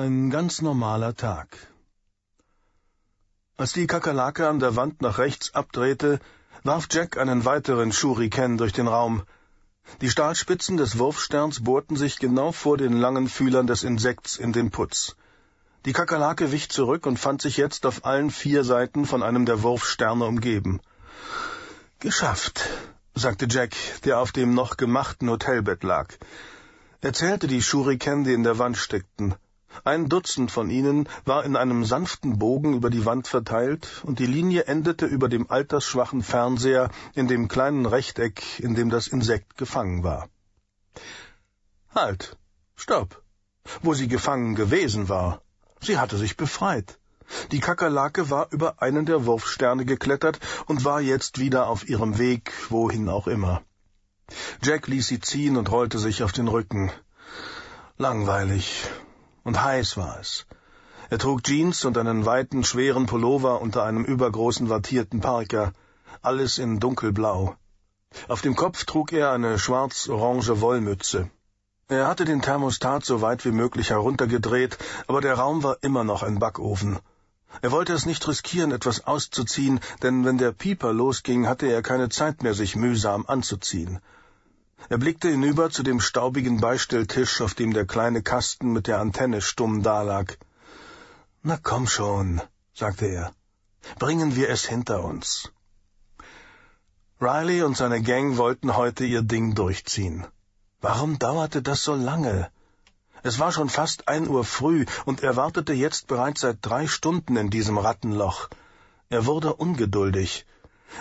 Ein ganz normaler Tag. Als die Kakerlake an der Wand nach rechts abdrehte, warf Jack einen weiteren Shuriken durch den Raum. Die Stahlspitzen des Wurfsterns bohrten sich genau vor den langen Fühlern des Insekts in den Putz. Die Kakerlake wich zurück und fand sich jetzt auf allen vier Seiten von einem der Wurfsterne umgeben. Geschafft, sagte Jack, der auf dem noch gemachten Hotelbett lag. Er zählte die Shuriken, die in der Wand steckten. Ein Dutzend von ihnen war in einem sanften Bogen über die Wand verteilt, und die Linie endete über dem altersschwachen Fernseher in dem kleinen Rechteck, in dem das Insekt gefangen war. Halt. Stopp. Wo sie gefangen gewesen war. Sie hatte sich befreit. Die Kakerlake war über einen der Wurfsterne geklettert und war jetzt wieder auf ihrem Weg, wohin auch immer. Jack ließ sie ziehen und rollte sich auf den Rücken. Langweilig. Und heiß war es. Er trug Jeans und einen weiten, schweren Pullover unter einem übergroßen wattierten Parker, alles in dunkelblau. Auf dem Kopf trug er eine schwarz-orange Wollmütze. Er hatte den Thermostat so weit wie möglich heruntergedreht, aber der Raum war immer noch ein Backofen. Er wollte es nicht riskieren, etwas auszuziehen, denn wenn der Pieper losging, hatte er keine Zeit mehr, sich mühsam anzuziehen. Er blickte hinüber zu dem staubigen Beistelltisch, auf dem der kleine Kasten mit der Antenne stumm dalag. Na komm schon, sagte er. Bringen wir es hinter uns. Riley und seine Gang wollten heute ihr Ding durchziehen. Warum dauerte das so lange? Es war schon fast ein Uhr früh, und er wartete jetzt bereits seit drei Stunden in diesem Rattenloch. Er wurde ungeduldig.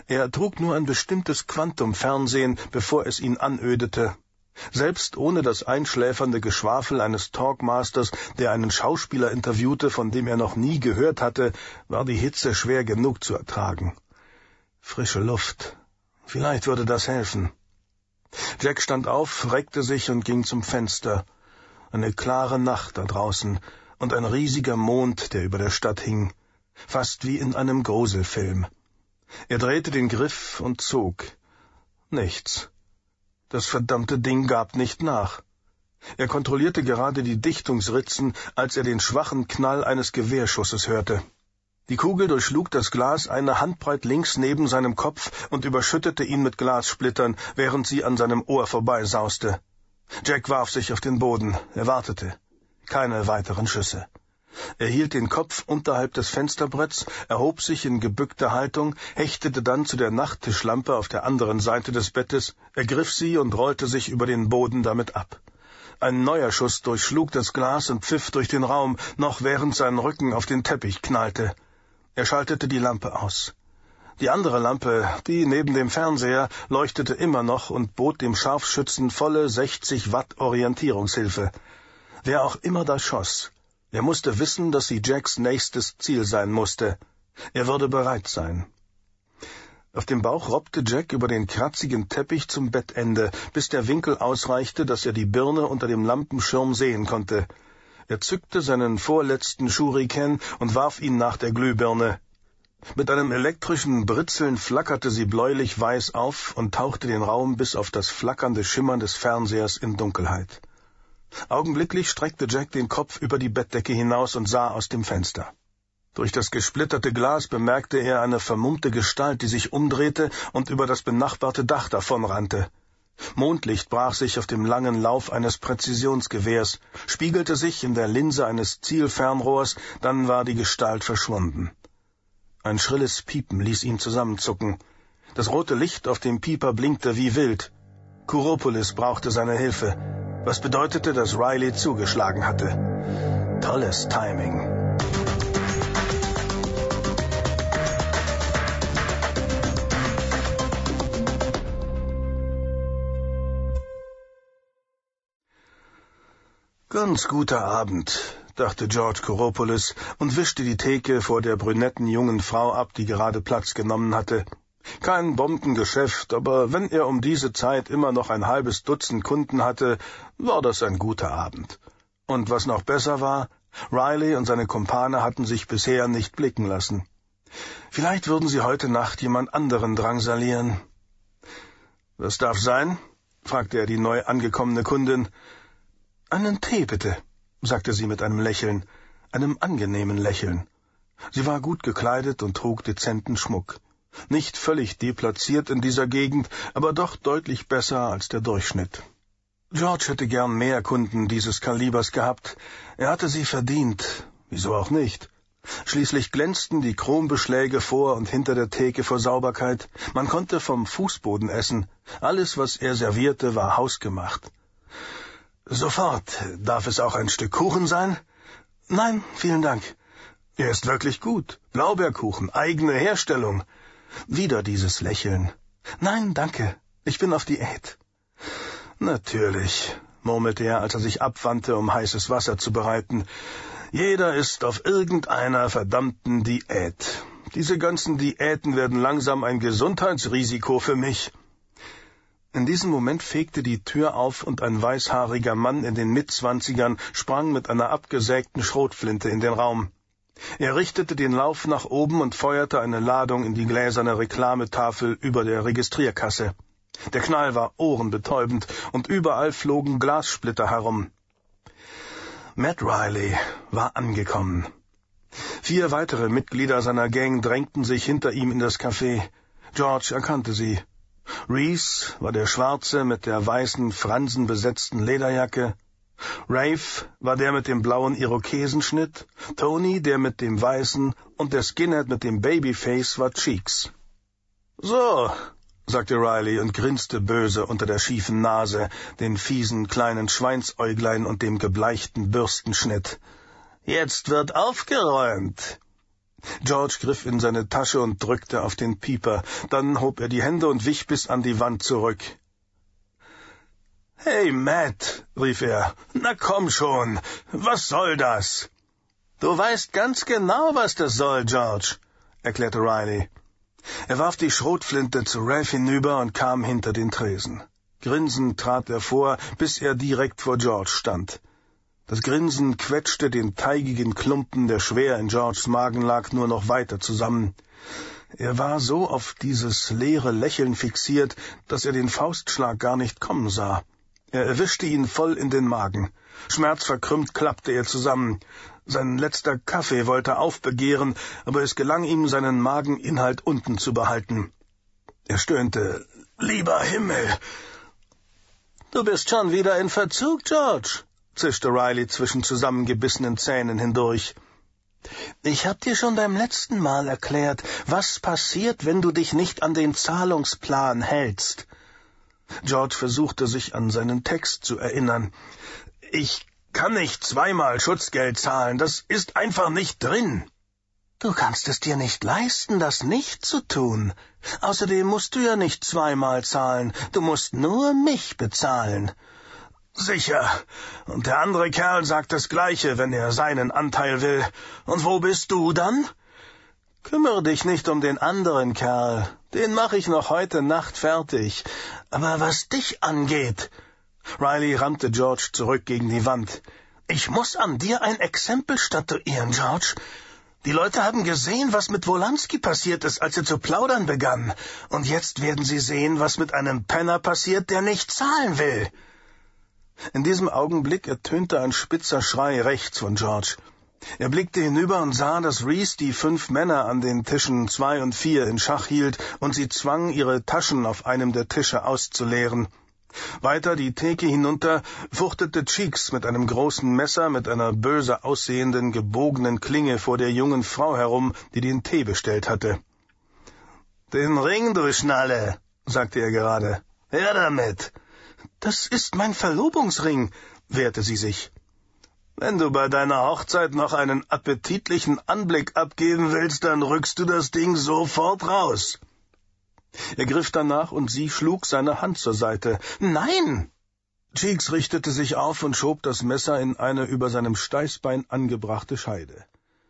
Er trug nur ein bestimmtes Quantumfernsehen, bevor es ihn anödete. Selbst ohne das einschläfernde Geschwafel eines Talkmasters, der einen Schauspieler interviewte, von dem er noch nie gehört hatte, war die Hitze schwer genug zu ertragen. Frische Luft. Vielleicht würde das helfen. Jack stand auf, reckte sich und ging zum Fenster. Eine klare Nacht da draußen und ein riesiger Mond, der über der Stadt hing, fast wie in einem Gruselfilm. Er drehte den Griff und zog. Nichts. Das verdammte Ding gab nicht nach. Er kontrollierte gerade die Dichtungsritzen, als er den schwachen Knall eines Gewehrschusses hörte. Die Kugel durchschlug das Glas eine Handbreit links neben seinem Kopf und überschüttete ihn mit Glassplittern, während sie an seinem Ohr vorbeisauste. Jack warf sich auf den Boden. Er wartete. Keine weiteren Schüsse. Er hielt den Kopf unterhalb des Fensterbretts, erhob sich in gebückter Haltung, hechtete dann zu der Nachttischlampe auf der anderen Seite des Bettes, ergriff sie und rollte sich über den Boden damit ab. Ein neuer Schuss durchschlug das Glas und pfiff durch den Raum, noch während sein Rücken auf den Teppich knallte. Er schaltete die Lampe aus. Die andere Lampe, die neben dem Fernseher, leuchtete immer noch und bot dem Scharfschützen volle 60 Watt Orientierungshilfe. Wer auch immer da schoss, er musste wissen, dass sie Jacks nächstes Ziel sein musste. Er würde bereit sein. Auf dem Bauch robbte Jack über den kratzigen Teppich zum Bettende, bis der Winkel ausreichte, dass er die Birne unter dem Lampenschirm sehen konnte. Er zückte seinen vorletzten Schuriken und warf ihn nach der Glühbirne. Mit einem elektrischen Britzeln flackerte sie bläulich-weiß auf und tauchte den Raum bis auf das flackernde Schimmern des Fernsehers in Dunkelheit. Augenblicklich streckte Jack den Kopf über die Bettdecke hinaus und sah aus dem Fenster. Durch das gesplitterte Glas bemerkte er eine vermummte Gestalt, die sich umdrehte und über das benachbarte Dach davonrannte. Mondlicht brach sich auf dem langen Lauf eines Präzisionsgewehrs, spiegelte sich in der Linse eines Zielfernrohrs, dann war die Gestalt verschwunden. Ein schrilles Piepen ließ ihn zusammenzucken. Das rote Licht auf dem Pieper blinkte wie wild. Kuropolis brauchte seine Hilfe was bedeutete, dass Riley zugeschlagen hatte. Tolles Timing. Ganz guter Abend, dachte George Kouropoulos und wischte die Theke vor der brünetten jungen Frau ab, die gerade Platz genommen hatte. Kein Bombengeschäft, aber wenn er um diese Zeit immer noch ein halbes Dutzend Kunden hatte, war das ein guter Abend. Und was noch besser war, Riley und seine Kumpane hatten sich bisher nicht blicken lassen. Vielleicht würden sie heute Nacht jemand anderen drangsalieren. Was darf sein? fragte er die neu angekommene Kundin. Einen Tee, bitte. sagte sie mit einem Lächeln, einem angenehmen Lächeln. Sie war gut gekleidet und trug dezenten Schmuck. Nicht völlig deplatziert in dieser Gegend, aber doch deutlich besser als der Durchschnitt. George hätte gern mehr Kunden dieses Kalibers gehabt. Er hatte sie verdient. Wieso auch nicht? Schließlich glänzten die Chrombeschläge vor und hinter der Theke vor Sauberkeit. Man konnte vom Fußboden essen. Alles, was er servierte, war hausgemacht. Sofort. Darf es auch ein Stück Kuchen sein? Nein, vielen Dank. Er ist wirklich gut. Blaubeerkuchen, eigene Herstellung. Wieder dieses Lächeln. Nein, danke. Ich bin auf Diät. Natürlich, murmelte er, als er sich abwandte, um heißes Wasser zu bereiten. Jeder ist auf irgendeiner verdammten Diät. Diese ganzen Diäten werden langsam ein Gesundheitsrisiko für mich. In diesem Moment fegte die Tür auf und ein weißhaariger Mann in den Mitzwanzigern sprang mit einer abgesägten Schrotflinte in den Raum. Er richtete den Lauf nach oben und feuerte eine Ladung in die gläserne Reklametafel über der Registrierkasse. Der Knall war ohrenbetäubend und überall flogen Glassplitter herum. Matt Riley war angekommen. Vier weitere Mitglieder seiner Gang drängten sich hinter ihm in das Café. George erkannte sie. Reese war der Schwarze mit der weißen, fransenbesetzten Lederjacke, Rafe war der mit dem blauen Irokesenschnitt, Tony der mit dem weißen und der Skinhead mit dem Babyface war Cheeks. So, sagte Riley und grinste böse unter der schiefen Nase, den fiesen kleinen Schweinsäuglein und dem gebleichten Bürstenschnitt. Jetzt wird aufgeräumt. George griff in seine Tasche und drückte auf den Pieper, dann hob er die Hände und wich bis an die Wand zurück. Hey, Matt, rief er, na komm schon, was soll das? Du weißt ganz genau, was das soll, George, erklärte Riley. Er warf die Schrotflinte zu Ralph hinüber und kam hinter den Tresen. Grinsend trat er vor, bis er direkt vor George stand. Das Grinsen quetschte den teigigen Klumpen, der schwer in Georges Magen lag, nur noch weiter zusammen. Er war so auf dieses leere Lächeln fixiert, dass er den Faustschlag gar nicht kommen sah. Er erwischte ihn voll in den Magen. Schmerzverkrümmt klappte er zusammen. Sein letzter Kaffee wollte aufbegehren, aber es gelang ihm, seinen Mageninhalt unten zu behalten. Er stöhnte. Lieber Himmel! Du bist schon wieder in Verzug, George, zischte Riley zwischen zusammengebissenen Zähnen hindurch. Ich hab dir schon beim letzten Mal erklärt, was passiert, wenn du dich nicht an den Zahlungsplan hältst. George versuchte sich an seinen Text zu erinnern. Ich kann nicht zweimal Schutzgeld zahlen, das ist einfach nicht drin. Du kannst es dir nicht leisten, das nicht zu tun. Außerdem musst du ja nicht zweimal zahlen, du musst nur mich bezahlen. Sicher. Und der andere Kerl sagt das Gleiche, wenn er seinen Anteil will. Und wo bist du dann? Kümmere dich nicht um den anderen Kerl. Den mache ich noch heute Nacht fertig. Aber was dich angeht. Riley rammte George zurück gegen die Wand. Ich muss an dir ein Exempel statuieren, George. Die Leute haben gesehen, was mit Wolanski passiert ist, als er zu plaudern begann. Und jetzt werden sie sehen, was mit einem Penner passiert, der nicht zahlen will. In diesem Augenblick ertönte ein spitzer Schrei rechts von George. Er blickte hinüber und sah, dass Reese die fünf Männer an den Tischen zwei und vier in Schach hielt und sie zwang, ihre Taschen auf einem der Tische auszuleeren. Weiter die Theke hinunter fuchtete Cheeks mit einem großen Messer mit einer böse aussehenden, gebogenen Klinge vor der jungen Frau herum, die den Tee bestellt hatte. Den Ring, du Schnalle, sagte er gerade. Her damit. Das ist mein Verlobungsring, wehrte sie sich. Wenn du bei deiner Hochzeit noch einen appetitlichen Anblick abgeben willst, dann rückst du das Ding sofort raus. Er griff danach und sie schlug seine Hand zur Seite. Nein! Cheeks richtete sich auf und schob das Messer in eine über seinem Steißbein angebrachte Scheide.